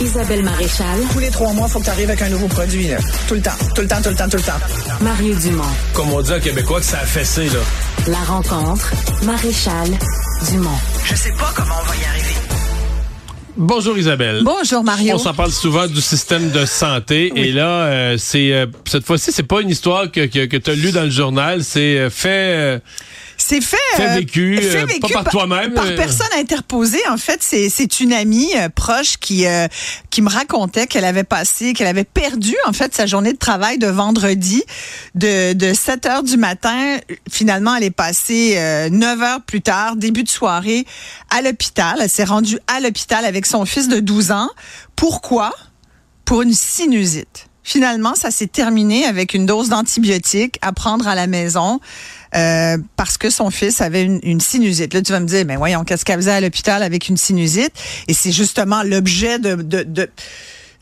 Isabelle Maréchal. Tous les trois mois, il faut que tu arrives avec un nouveau produit. Là. Tout le temps, tout le temps, tout le temps, tout le temps. Mario Dumont. Comme on dit en québécois, que ça a fessé, là. La rencontre. Maréchal Dumont. Je sais pas comment on va y arriver. Bonjour Isabelle. Bonjour Mario. On s'en parle souvent du système de santé et là, euh, c'est euh, cette fois-ci, c'est pas une histoire que, que, que tu as lue dans le journal, c'est euh, fait. C'est fait, fait euh, vécu, fait euh, vécu pas par toi-même, Par euh. personne interposée. En fait, c'est une amie euh, proche qui euh, qui me racontait qu'elle avait passé, qu'elle avait perdu en fait sa journée de travail de vendredi de de 7 heures du matin. Finalement, elle est passée euh, 9 heures plus tard, début de soirée, à l'hôpital. Elle s'est rendue à l'hôpital avec son fils de 12 ans. Pourquoi? Pour une sinusite. Finalement, ça s'est terminé avec une dose d'antibiotiques à prendre à la maison. Euh, parce que son fils avait une, sinusite. Là, tu vas me dire, mais voyons, qu'est-ce qu'elle faisait à l'hôpital avec une sinusite? Et c'est justement l'objet de, de,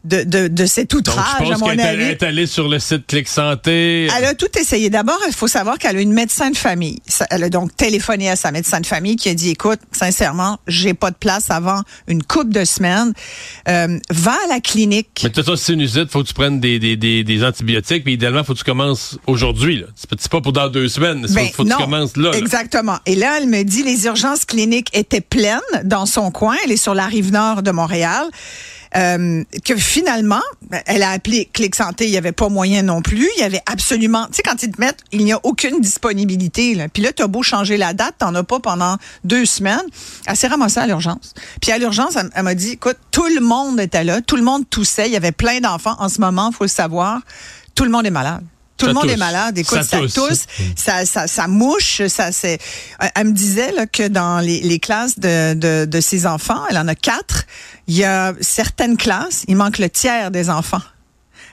de, de, de cet Donc, outrage, je à pense mon qu'elle est avis. allée- est allée sur le site Clic Santé. Elle a tout essayé. D'abord, il faut savoir qu'elle a une médecin de famille. Elle a donc téléphoné à sa médecin de famille qui a dit, écoute, sincèrement, j'ai pas de place avant une couple de semaines. Euh, va à la clinique. Mais tu as sinusite, faut que tu prennes des, des, des, des antibiotiques, puis idéalement, faut que tu commences aujourd'hui. C'est pas- pour dans deux semaines, Ben, faut que non, tu commences là. là. Exactement. Et là, elle me dit les urgences cliniques étaient pleines dans son coin. Elle est sur la rive nord de Montréal. Euh, que finalement, elle a appelé Clic Santé, il n'y avait pas moyen non plus. Il y avait absolument, tu sais, quand ils te mettent, il n'y a aucune disponibilité. Là. Puis là, tu as beau changer la date, t'en as pas pendant deux semaines. Elle s'est ramassée à l'urgence. Puis à l'urgence, elle, elle m'a dit, écoute, tout le monde était là, tout le monde toussait, il y avait plein d'enfants. En ce moment, faut le savoir, tout le monde est malade. Tout le monde tousse. est malade. Écoute, Ça ça, tousse. tousse, ça, ça, ça mouche, ça c'est. Euh, Elle me disait là, que dans les, les classes de, de, de ses enfants, elle en a quatre. Il y a certaines classes, il manque le tiers des enfants.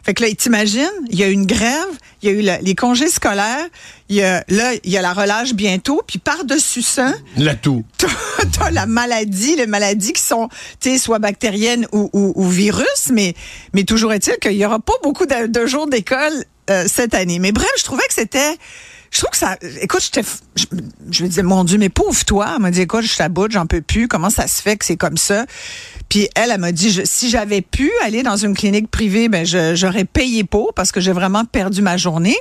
Fait que là, t'imagines, il y a une grève, il y a eu le- les congés scolaires, il y a, là, il y a la relâche bientôt, puis par-dessus ça, La toux. t'as la maladie, les maladies qui sont, tu sais, soit bactériennes ou, ou, ou virus, mais, mais toujours est-il qu'il y aura pas beaucoup de, de jours d'école cette année. Mais bref, je trouvais que c'était, je trouve que ça, écoute, je, je me disais, mon Dieu, mais pauvre toi. Elle m'a dit, écoute, je bout, j'en peux plus. Comment ça se fait que c'est comme ça? Puis elle, elle m'a dit, je- si j'avais pu aller dans une clinique privée, ben j'aurais payé pour parce que j'ai vraiment perdu ma journée.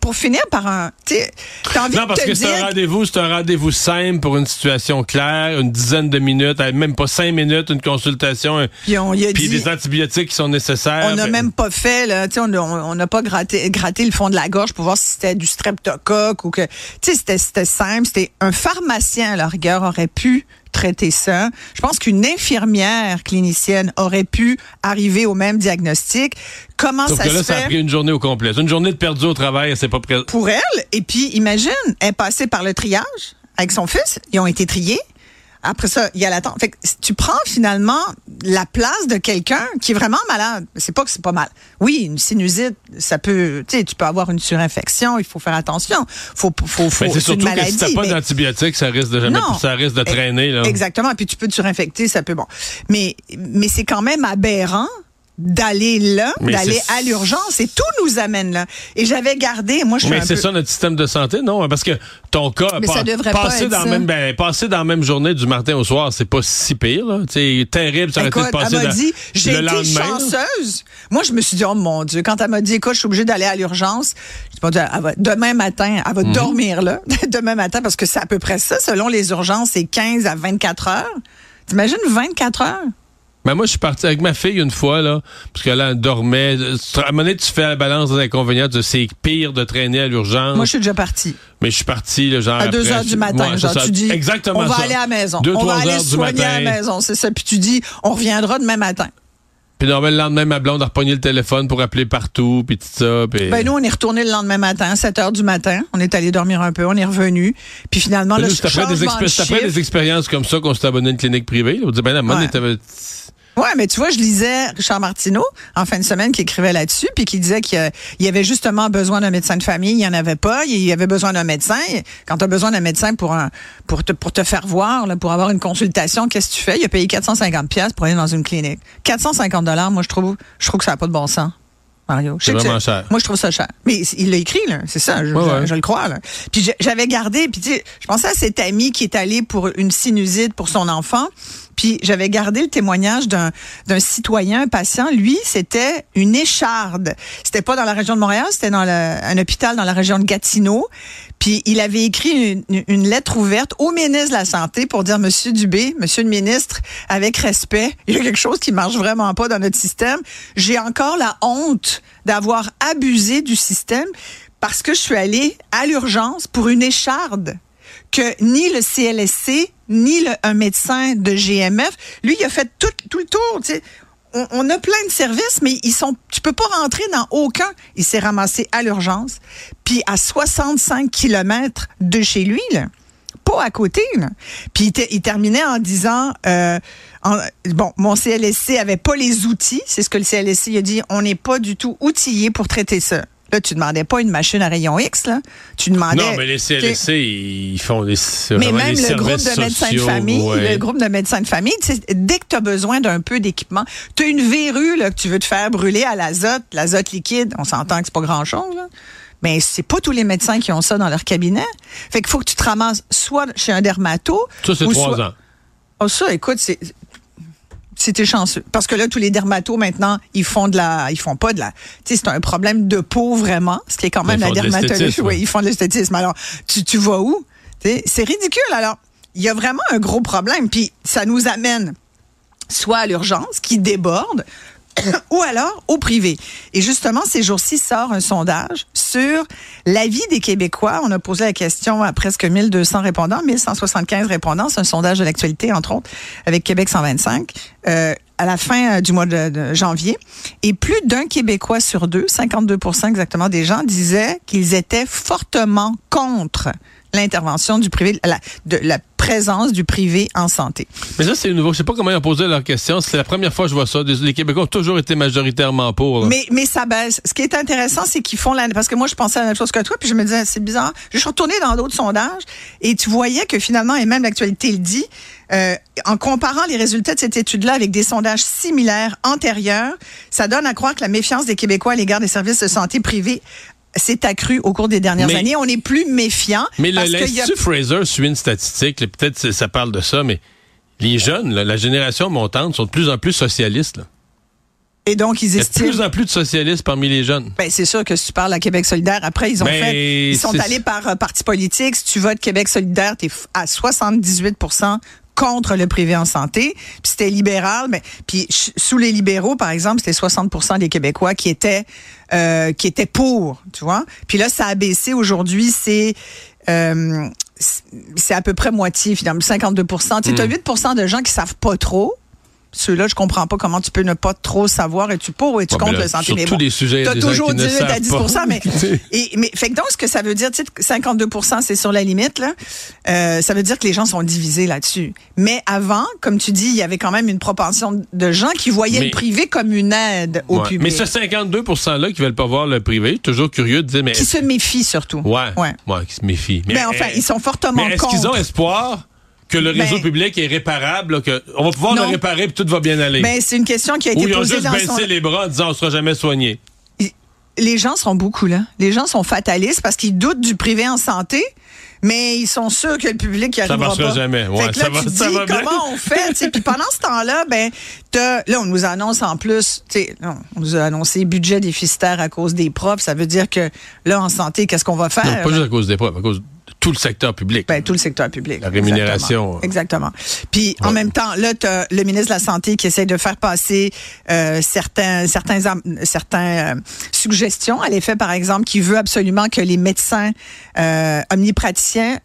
Pour finir par un, t'as envie Non, de parce te que c'est un rendez-vous, c'est un rendez-vous simple pour une situation claire, une dizaine de minutes, euh, même pas cinq minutes, une consultation, un- Puis on y a puis dit- des antibiotiques qui sont nécessaires. On n'a Ben, même pas fait, là, tu sais, on n'a on n'a pas gratté, gratté le fond de la gorge pour voir si c'était du streptocoque ou que, tu sais, c'était- simple. C'était un pharmacien, à la rigueur, aurait pu traiter ça. Je pense qu'une infirmière clinicienne aurait pu arriver au même diagnostic. Comment Sauf ça que se là, ça a fait? pris une journée au complet. Une journée de perdu au travail, c'est pas pour elle. Et puis, imagine, elle est passée par le triage avec son fils. Ils ont été triés. Après ça, il y a l'attente. Fait que si tu prends finalement la place de quelqu'un qui est vraiment malade. C'est pas que c'est pas mal. Oui, une sinusite, ça peut, tu sais, tu peux avoir une surinfection. Il faut faire attention. Faut, faut, faut. Mais c'est une surtout que maladie. si t'as pas d'antibiotiques, ça risque de jamais, non. ça risque de traîner, là. Exactement. Puis tu peux te surinfecter, ça peut bon. Mais mais c'est quand même aberrant d'aller là, d'aller à l'urgence et tout nous amène là. Et j'avais gardé, moi je suis Mais c'est peu ça notre système de santé, non? Parce que ton cas, Mais ça devrait pas passer être dans ça. la même, ben, passer dans la même journée du matin au soir, c'est pas si pire, là. C'est terrible, ça aurait été Écoute, de passer elle m'a dans- dit, j'ai le été lendemain. chanceuse. Moi, je me suis dit, oh mon Dieu, quand elle m'a dit, écoute, je suis obligée d'aller à l'urgence, demain matin, elle va Mhm. dormir là, demain matin, parce que c'est à peu près ça, selon les urgences, c'est 15 à 24 heures. T'imagines 24 heures? Ben moi, je suis parti avec ma fille une fois, là, parce que là, elle dormait. À un moment donné, tu fais la balance des inconvénients, de c'est pire de traîner à l'urgence. Moi, je suis déjà partie. Mais je suis parti, là, genre. À 2 après, heures du matin, genre, ça. tu dis, Exactement on va ça. aller à la maison. Deux, on va aller du soigner à la maison, c'est ça. Puis tu dis, on reviendra demain matin. Puis normalement, le lendemain, ma blonde a repogné le téléphone pour appeler partout, puis tout ça. Ben nous, on est retourné le lendemain matin, 7 heures du matin. On est allé dormir un peu, on est revenu. Puis finalement, Mais le nous, après, des, de après des expériences comme ça qu'on s'est abonné à une clinique privée. là. On dit, ben, Ouais. Ouais, mais tu vois, je lisais Richard Martineau en fin de semaine qui écrivait là-dessus, puis qui disait qu'il y avait justement besoin d'un médecin de famille, il n'y en avait pas, il y avait besoin d'un médecin. Quand tu as besoin d'un médecin pour un pour te pour te faire voir, là, pour avoir une consultation, qu'est-ce que tu fais? Il a payé 450 pièces pour aller dans une clinique. 450 dollars, moi je trouve je trouve que ça n'a pas de bon sens. Mario. C'est que vraiment cher. Moi, je trouve ça cher. Mais il l'a écrit, là. C'est ça. Je, Ouais, je- ouais. je le crois, là. Puis j'avais gardé, puis tu sais, je pensais à cet ami qui est allé pour une sinusite pour son enfant. Puis j'avais gardé le témoignage d'un citoyen, un patient. Lui, c'était une écharde. C'était pas dans la région de Montréal, c'était dans un hôpital dans la région de Gatineau. Puis il avait écrit une, une, lettre ouverte au ministre de la Santé pour dire, Monsieur Dubé, Monsieur le ministre, avec respect, il y a quelque chose qui marche vraiment pas dans notre système. J'ai encore la honte d'avoir abusé du système parce que je suis allée à l'urgence pour une écharde que ni le CLSC ni le, un médecin de GMF, lui, il a fait tout, le tour. On, a plein de services, mais ils sont, peux pas rentrer dans aucun. Il s'est ramassé à l'urgence, puis à 65 kilomètres de chez lui, pas à côté. Puis il, terminait en disant, euh, bon, mon CLSC avait pas les outils, c'est ce que le CLSC a dit, on n'est pas du tout outillé pour traiter ça. Là, tu demandais pas une machine à rayon X, là. Tu demandais. Non, mais les CLSC, ils font des. Mais même le groupe de médecins de famille, ouais. le groupe de médecins de famille, dès que tu as besoin d'un peu d'équipement, tu as une verrue là, que tu veux te faire brûler à l'azote, l'azote liquide, on s'entend que c'est pas grand-chose, là. Mais c'est pas tous les médecins qui ont ça dans leur cabinet. Fait qu'il faut que tu te ramasses soit chez un dermato. Ça, c'est trois soit... ans. Oh, ça, écoute, c'est c'était chanceux. Parce que là, tous les dermatos, maintenant, ils font de la, ils font pas de la, tu sais, c'est un problème de peau, vraiment. Ce qui est quand même la dermatologie. Oui, ils font de l'esthétisme. Alors, tu, tu vas où? C'est ridicule. Alors, il y a vraiment un gros problème. Puis, ça nous amène soit à l'urgence, qui déborde, ou alors au privé. Et justement, ces jours-ci sort un sondage sur l'avis des Québécois. On a posé la question à presque 1200 répondants, 1175 répondants. C'est un sondage de l'actualité, entre autres, avec Québec 125. Euh, à la fin du mois de, janvier. Et plus d'un Québécois sur deux, 52% exactement des gens, disaient qu'ils étaient fortement contre l'intervention du privé, de la présence du privé en santé. Mais ça, c'est nouveau. Je sais pas comment ils ont posé leur question. C'est la première fois que je vois ça. Les Québécois ont toujours été majoritairement pour. Là. Mais, mais ça baisse. Ce qui est intéressant, c'est qu'ils font la... Parce que moi, je pensais à la même chose que toi, puis je me disais, c'est bizarre. Je suis retournée dans d'autres sondages et tu voyais que finalement, et même l'actualité le dit, euh, en comparant les résultats de cette étude-là avec des sondages similaires antérieurs, ça donne à croire que la méfiance des Québécois à l'égard des services de santé privés s'est accru au cours des dernières mais, années. On est plus méfiant. Mais l'Institut a... Fraser suit une statistique, peut-être ça parle de ça, mais les jeunes, là, la génération montante, sont de plus en plus socialistes. Là. Et donc, ils estiment. Il y a de plus en plus de socialistes parmi les jeunes. Ben, c'est sûr que si tu parles à Québec solidaire, après, ils ont Mais fait. Ils sont allés par euh, parti politique. Si tu votes Québec solidaire, tu es à 78 contre le privé en santé. Puis c'était libéral, mais puis sous les libéraux, par exemple, c'était 60% des Québécois qui étaient euh, qui étaient pour, tu vois. Puis là, ça a baissé. Aujourd'hui, c'est euh, c'est à peu près moitié, finalement, 52 Tu sais, as 8% de gens qui savent pas trop. Ceux-là, je comprends pas comment tu peux ne pas trop savoir. Es-tu pour ou es-tu Ouais, contre là, le santé? sur Mais tous bon, les sujets, il y a t'as des gens toujours qui ne 18 à savent 10 pas. mais, et, mais fait que donc, ce que ça veut dire, tu sais, 52% c'est sur la limite, là. Euh, ça veut dire que les gens sont divisés là-dessus. Mais avant, comme tu dis, il y avait quand même une propension de gens qui voyaient Mais- le privé comme une aide au Ouais. public. Mais ce 52 %-là qui veulent pas voir le privé, toujours curieux de dire, mais. qui se méfient surtout. Ouais, Ouais. ouais. qui se méfient. Mais enfin, euh, ils sont fortement Mais est-ce qu'ils ont espoir? Que le réseau Ben- public est réparable, là, que on va pouvoir Non. le réparer et tout va bien aller? Ben, c'est une question qui a Ou été ils ont juste dans baissé son... les bras en disant on sera jamais soigné. les gens sont beaucoup là. Les gens sont fatalistes parce qu'ils doutent du privé en santé, mais ils sont sûrs que le public y Ça arrivera marchera pas. jamais. Ouais, fait que là, ça va- tu ça dis va bien. comment on fait. Puis pendant ce temps-là, ben t'as- là on nous annonce en plus, non, on nous a annoncé budget déficitaire à cause des profs. Ça veut dire que là en santé, qu'est-ce qu'on va faire Non, pas juste à cause des profs, à cause tout le secteur public. ben, tout le secteur public. La rémunération. Exactement. Exactement. Puis en même temps, là, tu le ministre de la Santé qui essaie de faire passer euh, certains, certains, certains euh, suggestions à l'effet, par exemple, qui veut absolument que les médecins euh, omnipraticiens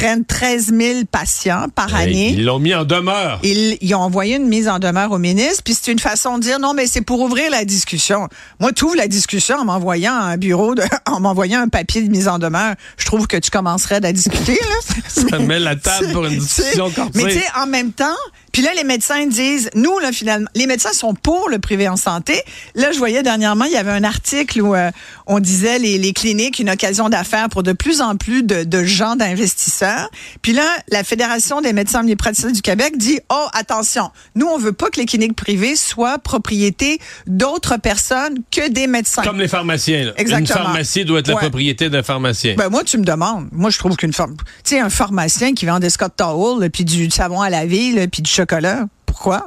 prennent 13 000 patients par Hey, année. Ils l'ont mis en demeure. Ils, ils ont envoyé une mise en demeure au ministre, puis c'est une façon de dire non, mais c'est pour ouvrir la discussion. Moi, tu ouvres la discussion en m'envoyant un bureau, de, en m'envoyant un papier de mise en demeure. Je trouve que tu commencerais à discuter. Là. Ça met la table pour une discussion corsée. Mais tu sais, en même temps, puis là, les médecins disent, nous, là, finalement, les médecins sont pour le privé en santé. Là, je voyais dernièrement, il y avait un article où euh, on disait les, les cliniques, une occasion d'affaires pour de plus en plus de, de gens d'investisseurs. Puis là, la Fédération des médecins omnipraticiens du Québec dit, oh, attention, nous, on veut pas que les cliniques privées soient propriété d'autres personnes que des médecins. Comme les pharmaciens. là. Exactement. Une pharmacie doit être la propriété d'un pharmacien. Ben moi, tu me demandes. Moi, je trouve qu'une pharm... Tu sais, un pharmacien qui vend des Scott Towel, puis du savon à laver, là, puis du chocolat, pourquoi?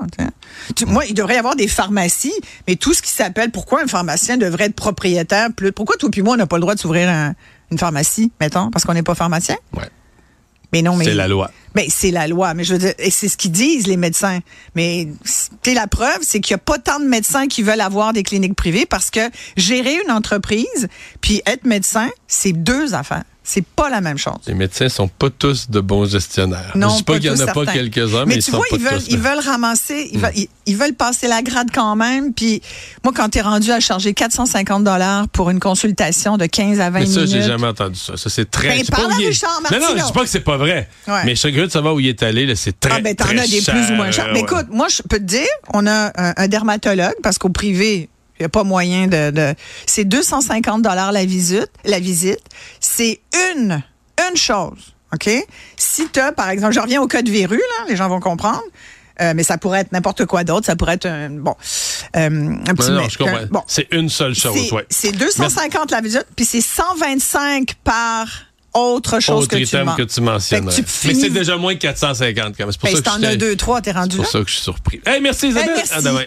Tu- moi, il devrait y avoir des pharmacies, mais tout ce qui s'appelle pourquoi un pharmacien devrait être propriétaire plus. Pourquoi toi puis moi, on n'a pas le droit de s'ouvrir un- une pharmacie, mettons, parce qu'on n'est pas pharmacien? Ouais. Mais non, mais. C'est la loi. Ben, c'est la loi. Mais je veux dire, et c'est ce qu'ils disent, les médecins. Mais, la preuve, c'est qu'il n'y a pas tant de médecins qui veulent avoir des cliniques privées parce que gérer une entreprise puis être médecin, c'est deux affaires. C'est pas la même chose. Les médecins sont pas tous de bons gestionnaires. Non, Je dis pas pas qu'il y en a pas quelques-uns, mais, Mais ils tu sont vois, pas ils veulent, tous. ils veulent ramasser, ils, veulent, ils, ils veulent passer la grade quand même. Puis moi, quand tu es rendu à charger 450 dollars pour une consultation de 15 à 20 Mais ça, minutes. j'ai jamais entendu ça. Ça, c'est très. Ben, parle à il est- Richard Non, non, je dis pas que c'est pas vrai. Ouais. Mais je suis curieux de savoir où il est allé. là, C'est très. Ah ben t'en as des cher, plus ou moins chers. Mais ouais. écoute, moi je peux te dire, on a un, un dermatologue parce qu'au privé, il n'y a pas moyen de, de c'est 250 dollars la visite, la visite. C'est une une chose, OK? Si tu as par exemple, je reviens au cas de verrue là, les gens vont comprendre. Euh, mais ça pourrait être n'importe quoi d'autre, ça pourrait être un bon euh, un petit Non, je comprends. bon, C'est une seule chose, c'est ouais. c'est 250 la visite, puis c'est 125 par autre chose Autre que tu que tu mentionnes. Mais c'est déjà moins que 450 quand même. C'est pour Ben, ça si que t'en as deux, trois, t'es rendu c'est pour ça que je suis surpris. Hey, merci Isabelle. merci. À demain.